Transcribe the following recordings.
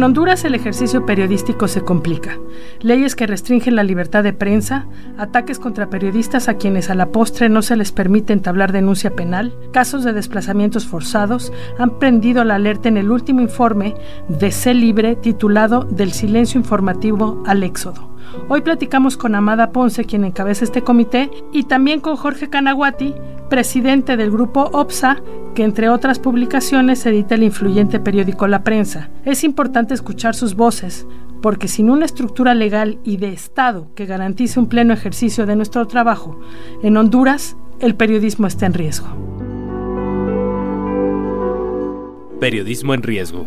En Honduras el ejercicio periodístico se complica. Leyes que restringen la libertad de prensa, ataques contra periodistas a quienes a la postre no se les permite entablar denuncia penal, casos de desplazamientos forzados han prendido la alerta en el último informe de C Libre titulado Del silencio informativo al éxodo. Hoy platicamos con Amada Ponce, quien encabeza este comité, y también con Jorge Canaguati, presidente del grupo OPSA, que entre otras publicaciones edita el influyente periódico La Prensa. Es importante escuchar sus voces, porque sin una estructura legal y de Estado que garantice un pleno ejercicio de nuestro trabajo, en Honduras el periodismo está en riesgo. Periodismo en riesgo.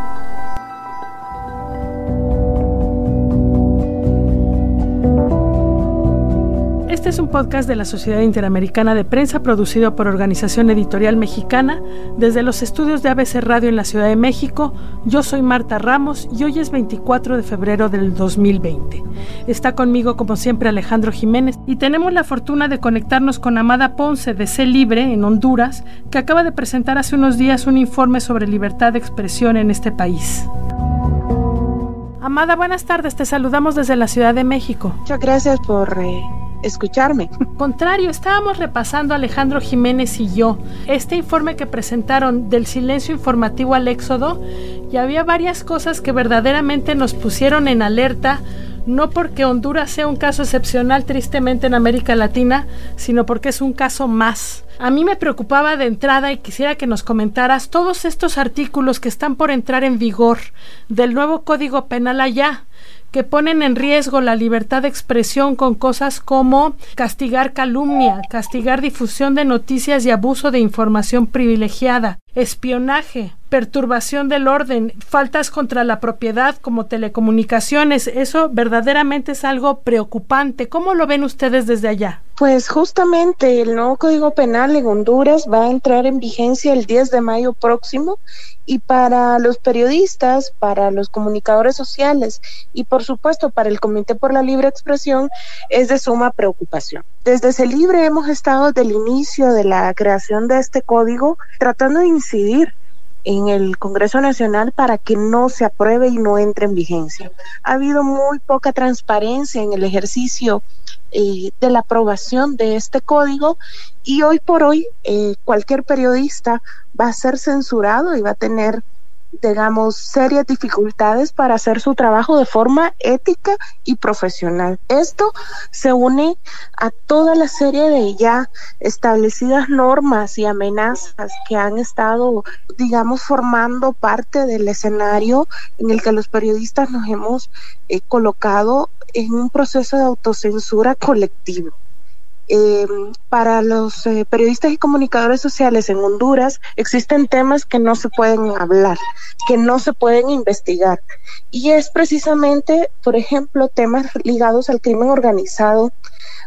Es un podcast de la Sociedad Interamericana de Prensa producido por Organización Editorial Mexicana desde los estudios de ABC Radio en la Ciudad de México. Yo soy Marta Ramos y hoy es 24 de febrero del 2020. Está conmigo como siempre Alejandro Jiménez y tenemos la fortuna de conectarnos con Amada Ponce de C Libre en Honduras, que acaba de presentar hace unos días un informe sobre libertad de expresión en este país. Amada, buenas tardes, te saludamos desde la Ciudad de México. Muchas gracias por... Eh escucharme. Contrario, estábamos repasando Alejandro Jiménez y yo este informe que presentaron del silencio informativo al éxodo y había varias cosas que verdaderamente nos pusieron en alerta, no porque Honduras sea un caso excepcional tristemente en América Latina, sino porque es un caso más. A mí me preocupaba de entrada y quisiera que nos comentaras todos estos artículos que están por entrar en vigor del nuevo Código Penal allá que ponen en riesgo la libertad de expresión con cosas como castigar calumnia, castigar difusión de noticias y abuso de información privilegiada, espionaje, perturbación del orden, faltas contra la propiedad como telecomunicaciones. Eso verdaderamente es algo preocupante. ¿Cómo lo ven ustedes desde allá? Pues justamente el nuevo Código Penal en Honduras va a entrar en vigencia el 10 de mayo próximo y para los periodistas, para los comunicadores sociales y por supuesto para el Comité por la Libre Expresión es de suma preocupación. Desde Libre hemos estado desde el inicio de la creación de este código tratando de incidir en el Congreso Nacional para que no se apruebe y no entre en vigencia. Ha habido muy poca transparencia en el ejercicio eh, de la aprobación de este código y hoy por hoy eh, cualquier periodista va a ser censurado y va a tener digamos, serias dificultades para hacer su trabajo de forma ética y profesional. Esto se une a toda la serie de ya establecidas normas y amenazas que han estado, digamos, formando parte del escenario en el que los periodistas nos hemos eh, colocado en un proceso de autocensura colectivo. Eh, para los eh, periodistas y comunicadores sociales en Honduras existen temas que no se pueden hablar, que no se pueden investigar. Y es precisamente, por ejemplo, temas ligados al crimen organizado,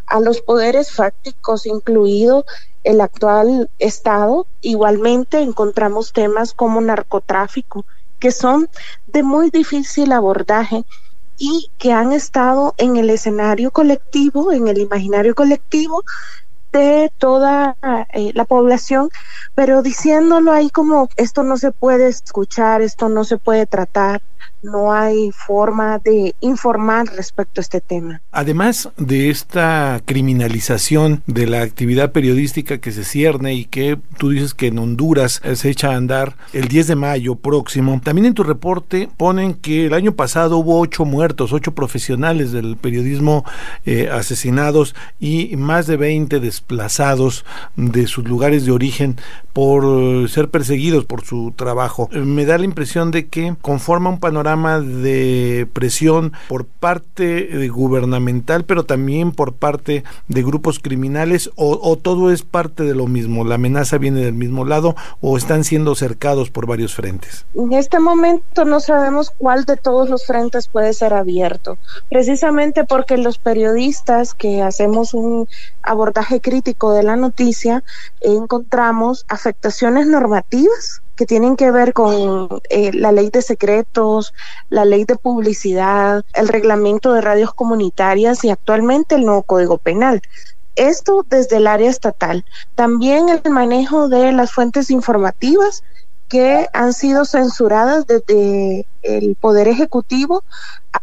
a los poderes fácticos, incluido el actual Estado. Igualmente encontramos temas como narcotráfico, que son de muy difícil abordaje y que han estado en el escenario colectivo, en el imaginario colectivo de toda eh, la población, pero diciéndolo ahí como esto no se puede escuchar, esto no se puede tratar, no hay forma de informar respecto a este tema. Además de esta criminalización de la actividad periodística que se cierne y que tú dices que en Honduras se echa a andar el 10 de mayo próximo, también en tu reporte ponen que el año pasado hubo ocho muertos, ocho profesionales del periodismo eh, asesinados y más de 20 desplazados de sus lugares de origen por ser perseguidos por su trabajo. Me da la impresión de que conforma un panorama de presión por parte gubernamental, pero también por parte de grupos criminales, o, todo es parte de lo mismo, la amenaza viene del mismo lado o están siendo cercados por varios frentes. En este momento no sabemos cuál de todos los frentes puede ser abierto, precisamente porque los periodistas que hacemos un abordaje crítico de la noticia encontramos afectaciones normativas que tienen que ver con eh, la ley de secretos, la ley de publicidad, el reglamento de radios comunitarias y actualmente el nuevo Código Penal. Esto desde el área estatal. También el manejo de las fuentes informativas que han sido censuradas desde el Poder Ejecutivo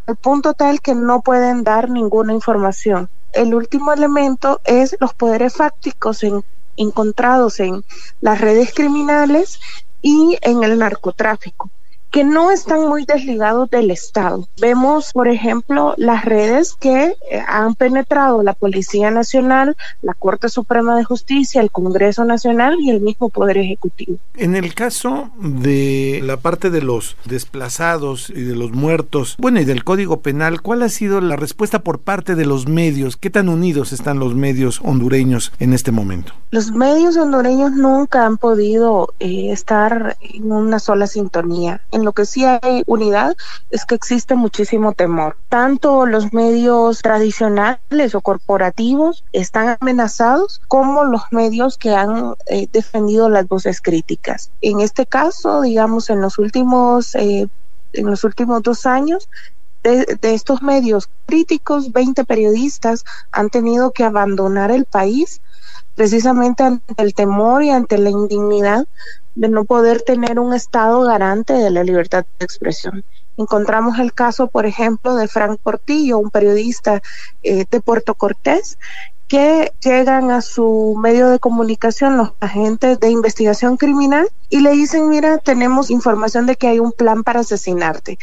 al punto tal que no pueden dar ninguna información. El último elemento es los poderes fácticos en encontrados en las redes criminales y en el narcotráfico que no están muy desligados del Estado. Vemos, por ejemplo, las redes que eh, han penetrado la Policía Nacional, la Corte Suprema de Justicia, el Congreso Nacional y el mismo Poder Ejecutivo. En el caso de la parte de los desplazados y de los muertos, bueno, y del Código Penal, ¿cuál ha sido la respuesta por parte de los medios? ¿Qué tan unidos están los medios hondureños en este momento? Los medios hondureños nunca han podido eh, estar en una sola sintonía lo que sí hay unidad es que existe muchísimo temor. Tanto los medios tradicionales o corporativos están amenazados como los medios que han eh, defendido las voces críticas. En este caso, digamos, en los últimos, eh, en los últimos dos años, de, estos medios críticos, 20 periodistas han tenido que abandonar el país precisamente ante el temor y ante la indignidad de no poder tener un Estado garante de la libertad de expresión. Encontramos el caso, por ejemplo, de Frank Portillo, un periodista eh, de Puerto Cortés, que llegan a su medio de comunicación los agentes de investigación criminal y le dicen, mira, tenemos información de que hay un plan para asesinarte.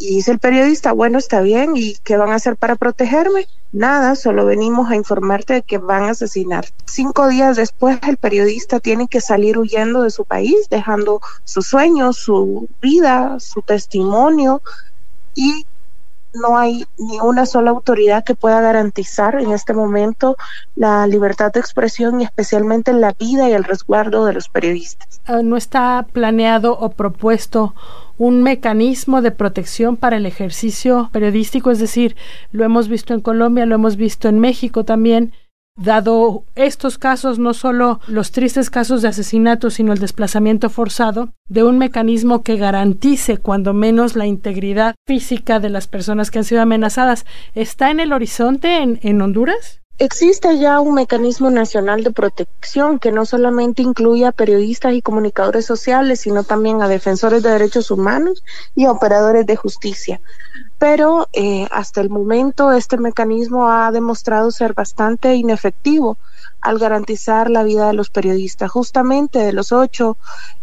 Y dice el periodista, bueno, está bien, ¿y qué van a hacer para protegerme? Nada, solo venimos a informarte de que van a asesinar. Cinco días después el periodista tiene que salir huyendo de su país, dejando sus sueños, su vida, su testimonio y no hay ni una sola autoridad que pueda garantizar en este momento la libertad de expresión y especialmente la vida y el resguardo de los periodistas. Ah, ¿No está planeado o propuesto un mecanismo de protección para el ejercicio periodístico, es decir, lo hemos visto en Colombia, lo hemos visto en México también, dado estos casos, no solo los tristes casos de asesinato, sino el desplazamiento forzado, de un mecanismo que garantice cuando menos la integridad física de las personas que han sido amenazadas. ¿Está en el horizonte en, Honduras? Existe ya un mecanismo nacional de protección que no solamente incluye a periodistas y comunicadores sociales, sino también a defensores de derechos humanos y operadores de justicia. Pero eh, hasta el momento este mecanismo ha demostrado ser bastante inefectivo al garantizar la vida de los periodistas. Justamente de los ocho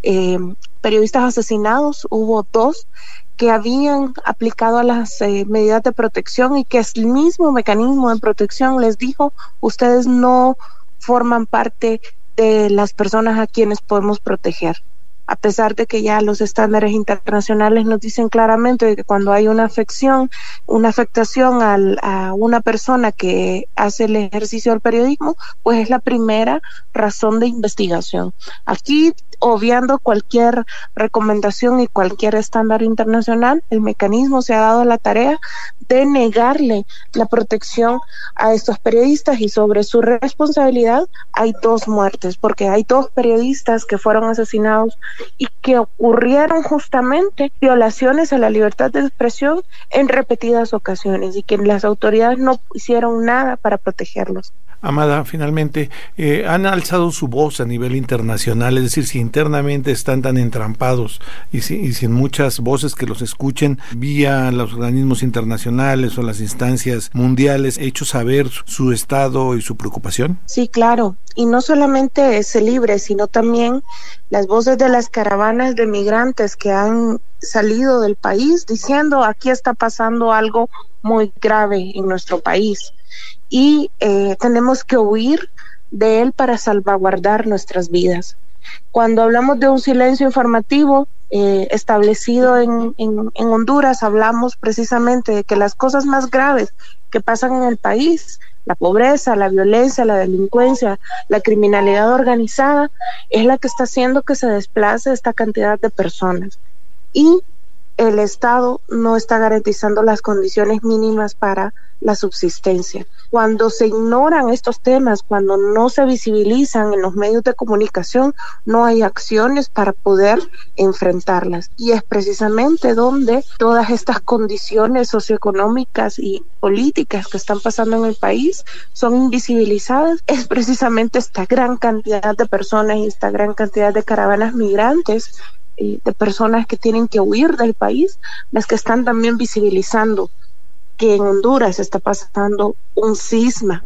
eh, periodistas asesinados, hubo dos que habían aplicado las eh, medidas de protección y que el mismo mecanismo de protección les dijo, ustedes no forman parte de las personas a quienes podemos proteger a pesar de que ya los estándares internacionales nos dicen claramente que cuando hay una afección, una afectación a una persona que hace el ejercicio del periodismo, pues es la primera razón de investigación. Aquí, obviando cualquier recomendación y cualquier estándar internacional, el mecanismo se ha dado la tarea de negarle la protección a estos periodistas y sobre su responsabilidad hay dos muertes, porque hay dos periodistas que fueron asesinados y que ocurrieron justamente violaciones a la libertad de expresión en repetidas ocasiones y que las autoridades no hicieron nada para protegerlos. Amada, finalmente, eh, han alzado su voz a nivel internacional, es decir, si internamente están tan entrampados y, y sin muchas voces que los escuchen vía los organismos internacionales o las instancias mundiales, hecho saber su estado y su preocupación? Sí, claro. Y no solamente ese libre, sino también las voces de las caravanas de migrantes que han salido del país diciendo aquí está pasando algo muy grave en nuestro país y eh, tenemos que huir de él para salvaguardar nuestras vidas. Cuando hablamos de un silencio informativo eh, establecido en, en, en Honduras, hablamos precisamente de que las cosas más graves que pasan en el país la pobreza, la violencia, la delincuencia, la criminalidad organizada, es la que está haciendo que se desplace esta cantidad de personas. Y el Estado no está garantizando las condiciones mínimas para la subsistencia. Cuando se ignoran estos temas, cuando no se visibilizan en los medios de comunicación, no hay acciones para poder enfrentarlas. Y es precisamente donde todas estas condiciones socioeconómicas y políticas que están pasando en el país son invisibilizadas. Es precisamente esta gran cantidad de personas y esta gran cantidad de caravanas migrantes eh, de personas que tienen que huir del país, las que están también visibilizando que en Honduras está pasando un cisma.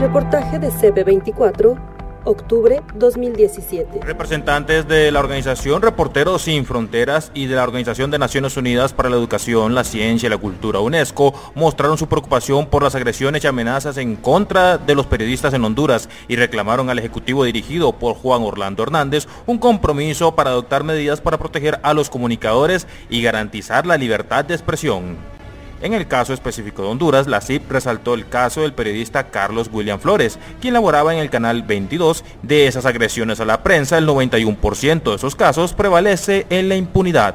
Reportaje de CB24 octubre 2017. Representantes de la organización Reporteros Sin Fronteras y de la Organización de Naciones Unidas para la Educación, la Ciencia y la Cultura UNESCO mostraron su preocupación por las agresiones y amenazas en contra de los periodistas en Honduras y reclamaron al Ejecutivo dirigido por Juan Orlando Hernández un compromiso para adoptar medidas para proteger a los comunicadores y garantizar la libertad de expresión. En el caso específico de Honduras, la CIP resaltó el caso del periodista Carlos William Flores, quien laboraba en el canal 22. De esas agresiones a la prensa, el 91% de esos casos prevalece en la impunidad.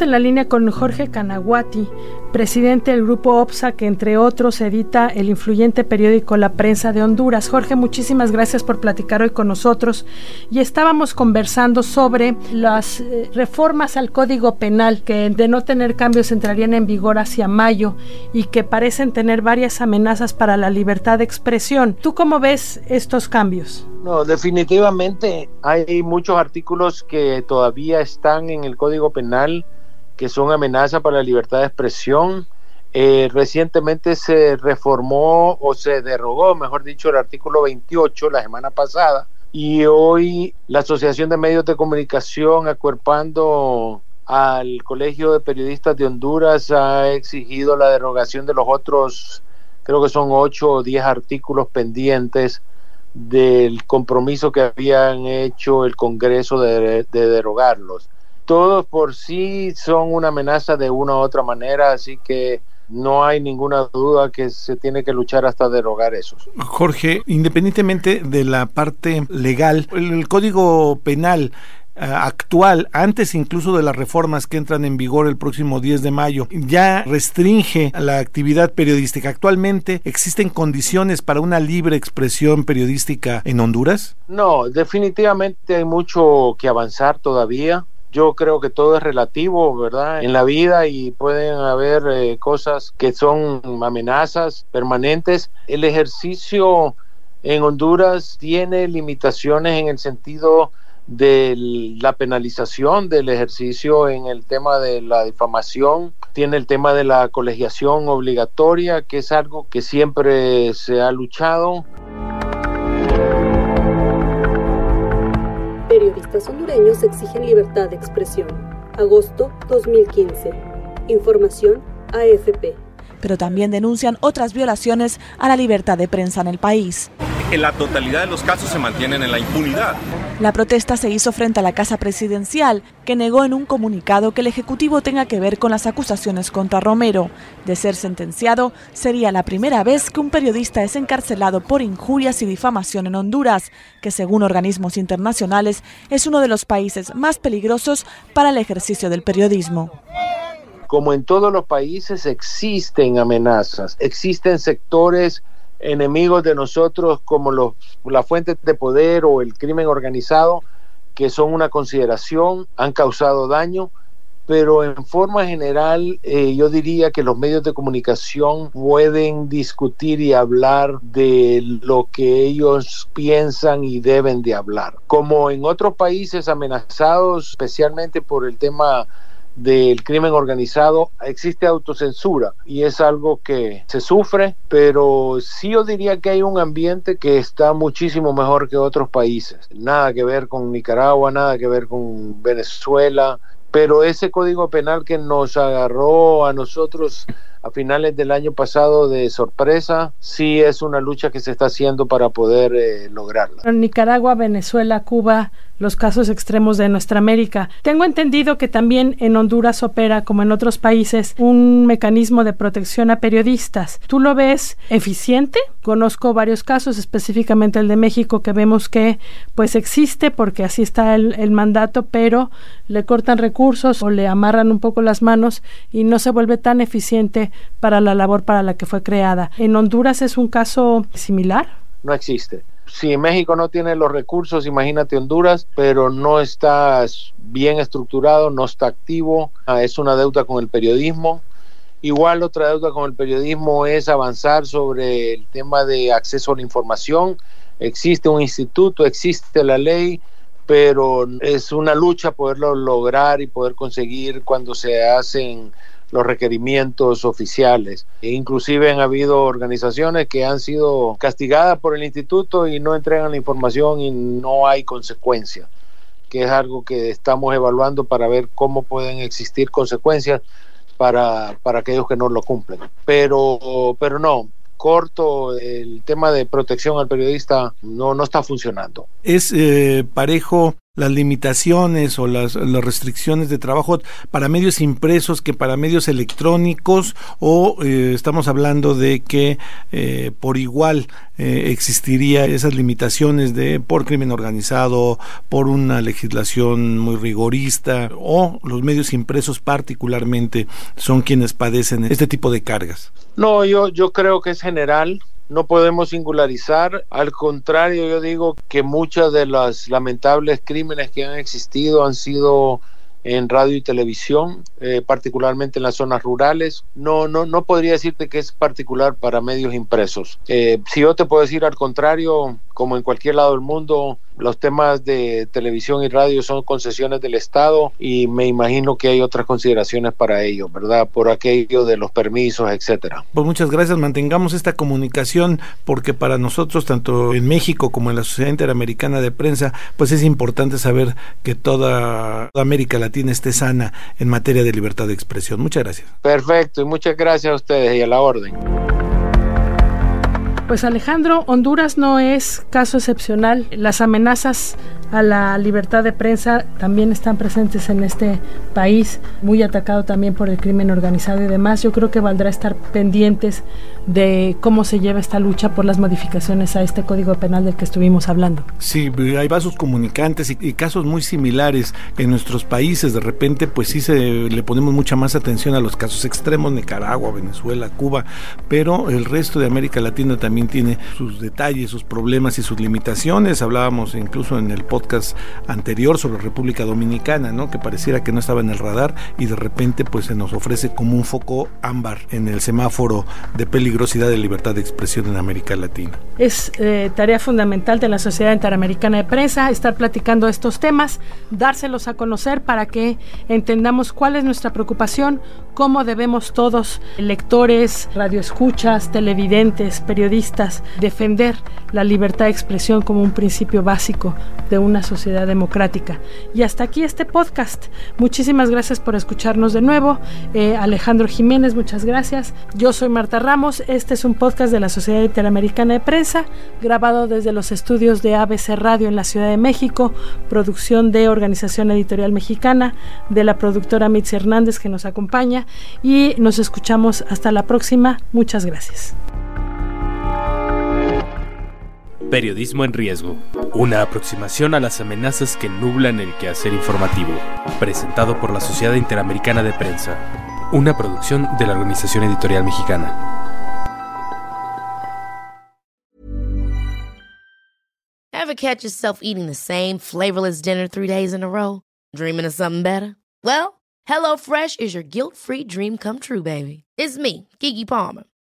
en la línea con Jorge Canaguati, presidente del grupo OPSA, que entre otros edita el influyente periódico La Prensa de Honduras. Jorge, muchísimas gracias por platicar hoy con nosotros. Y estábamos conversando sobre las eh, reformas al Código Penal, que de no tener cambios entrarían en vigor hacia mayo y que parecen tener varias amenazas para la libertad de expresión. ¿Tú cómo ves estos cambios? No, definitivamente hay muchos artículos que todavía están en el Código Penal que son amenaza para la libertad de expresión. Eh, recientemente se reformó o se derogó, mejor dicho, el artículo 28 la semana pasada y hoy la Asociación de Medios de Comunicación, acuerpando al Colegio de Periodistas de Honduras, ha exigido la derogación de los otros, creo que son ocho o diez artículos pendientes del compromiso que habían hecho el Congreso de, de derogarlos todos por sí son una amenaza de una u otra manera, así que no hay ninguna duda que se tiene que luchar hasta derogar esos. Jorge, independientemente de la parte legal, el, Código Penal eh, actual, antes incluso de las reformas que entran en vigor el próximo 10 de mayo, ya restringe la actividad periodística. ¿Actualmente existen condiciones para una libre expresión periodística en Honduras? No, definitivamente hay mucho que avanzar todavía yo creo que todo es relativo, ¿verdad? En la vida y pueden haber eh, cosas que son amenazas permanentes. El ejercicio en Honduras tiene limitaciones en el sentido de la penalización del ejercicio en el tema de la difamación, tiene el tema de la colegiación obligatoria, que es algo que siempre se ha luchado. Periodistas hondureños exigen libertad de expresión. Agosto 2015. Información AFP. Pero también denuncian otras violaciones a la libertad de prensa en el país en la totalidad de los casos se mantienen en la impunidad. La protesta se hizo frente a la Casa Presidencial, que negó en un comunicado que el Ejecutivo tenga que ver con las acusaciones contra Romero. De ser sentenciado, sería la primera vez que un periodista es encarcelado por injurias y difamación en Honduras, que según organismos internacionales es uno de los países más peligrosos para el ejercicio del periodismo como en todos los países existen amenazas, existen sectores enemigos de nosotros como los, las fuentes de poder o el crimen organizado, que son una consideración, han causado daño, pero en forma general eh, yo diría que los medios de comunicación pueden discutir y hablar de lo que ellos piensan y deben de hablar. Como en otros países amenazados, especialmente por el tema del crimen organizado existe autocensura y es algo que se sufre, pero sí yo diría que hay un ambiente que está muchísimo mejor que otros países. Nada que ver con Nicaragua, nada que ver con Venezuela, pero ese código penal que nos agarró a nosotros a finales del año pasado de sorpresa, sí es una lucha que se está haciendo para poder eh, lograrla. En Nicaragua, Venezuela, Cuba, los casos extremos de nuestra América. Tengo entendido que también en Honduras opera, como en otros países, un mecanismo de protección a periodistas. ¿Tú lo ves eficiente? Conozco varios casos, específicamente el de México, que vemos que pues existe porque así está el mandato, pero le cortan recursos o le amarran un poco las manos y no se vuelve tan eficiente para la labor para la que fue creada. ¿En Honduras es un caso similar? No existe si México no tiene los recursos, imagínate Honduras, pero no está bien estructurado, no está activo, ah, es una deuda con el periodismo. Igual otra deuda con el periodismo es avanzar sobre el tema de acceso a la información. Existe un instituto, existe la ley, pero es una lucha poderlo lograr y poder conseguir cuando se hacen los requerimientos oficiales. E inclusive han habido organizaciones que han sido castigadas por el instituto y no entregan la información y no hay consecuencias, que es algo que estamos evaluando para ver cómo pueden existir consecuencias para, para aquellos que no lo cumplen. Pero, pero no, corto, el tema de protección al periodista no, no está funcionando. Es eh, parejo las limitaciones o las, restricciones de trabajo para medios impresos que para medios electrónicos o eh, estamos hablando de que eh, por igual eh, existiría esas limitaciones de por crimen organizado, por una legislación muy rigorista o los medios impresos particularmente son quienes padecen este tipo de cargas. No, yo, yo creo que es general no podemos singularizar, al contrario, yo digo que muchos de los lamentables crímenes que han existido han sido en radio y televisión, eh, particularmente en las zonas rurales. No, no, no podría decirte que es particular para medios impresos. Eh, si yo te puedo decir al contrario, como en cualquier lado del mundo, los temas de televisión y radio son concesiones del Estado y me imagino que hay otras consideraciones para ello, ¿verdad? Por aquello de los permisos, etcétera. Pues muchas gracias, mantengamos esta comunicación porque para nosotros, tanto en México como en la Sociedad Interamericana de Prensa, pues es importante saber que toda América Latina esté sana en materia de libertad de expresión. Muchas gracias. Perfecto, y muchas gracias a ustedes y a la orden. Pues Alejandro, Honduras no es caso excepcional. Las amenazas a la libertad de prensa también están presentes en este país, muy atacado también por el crimen organizado y demás. Yo creo que valdrá estar pendientes de cómo se lleva esta lucha por las modificaciones a este Código Penal del que estuvimos hablando. Sí, hay vasos comunicantes y, casos muy similares en nuestros países. De repente, pues sí se le ponemos mucha más atención a los casos extremos, Nicaragua, Venezuela, Cuba, pero el resto de América Latina también también tiene sus detalles, sus problemas y sus limitaciones. Hablábamos incluso en el podcast anterior sobre República Dominicana, ¿no? Que pareciera que no estaba en el radar y de repente pues se nos ofrece como un foco ámbar en el semáforo de peligrosidad de libertad de expresión en América Latina. Es eh, tarea fundamental de la Sociedad Interamericana de Prensa estar platicando estos temas, dárselos a conocer para que entendamos cuál es nuestra preocupación, cómo debemos todos, lectores, radioescuchas, televidentes, periodistas, defender la libertad de expresión como un principio básico de una sociedad democrática. Y hasta aquí este podcast. Muchísimas gracias por escucharnos de nuevo. Eh, Alejandro Jiménez, muchas gracias. Yo soy Marta Ramos. Este es un podcast de la Sociedad Interamericana de Prensa, grabado desde los estudios de ABC Radio en la Ciudad de México, producción de Organización Editorial Mexicana, de la productora Mitzi Hernández que nos acompaña y nos escuchamos hasta la próxima. Muchas gracias. Periodismo en riesgo. Una aproximación a las amenazas que nublan el quehacer informativo. Presentado por la Sociedad Interamericana de Prensa. Una producción de la Organización Editorial Mexicana. Ever catch yourself eating the same flavorless dinner three days in a row? Dreaming of something better? Well, HelloFresh is your guilt-free dream come true, baby. It's me, Kiki Palmer.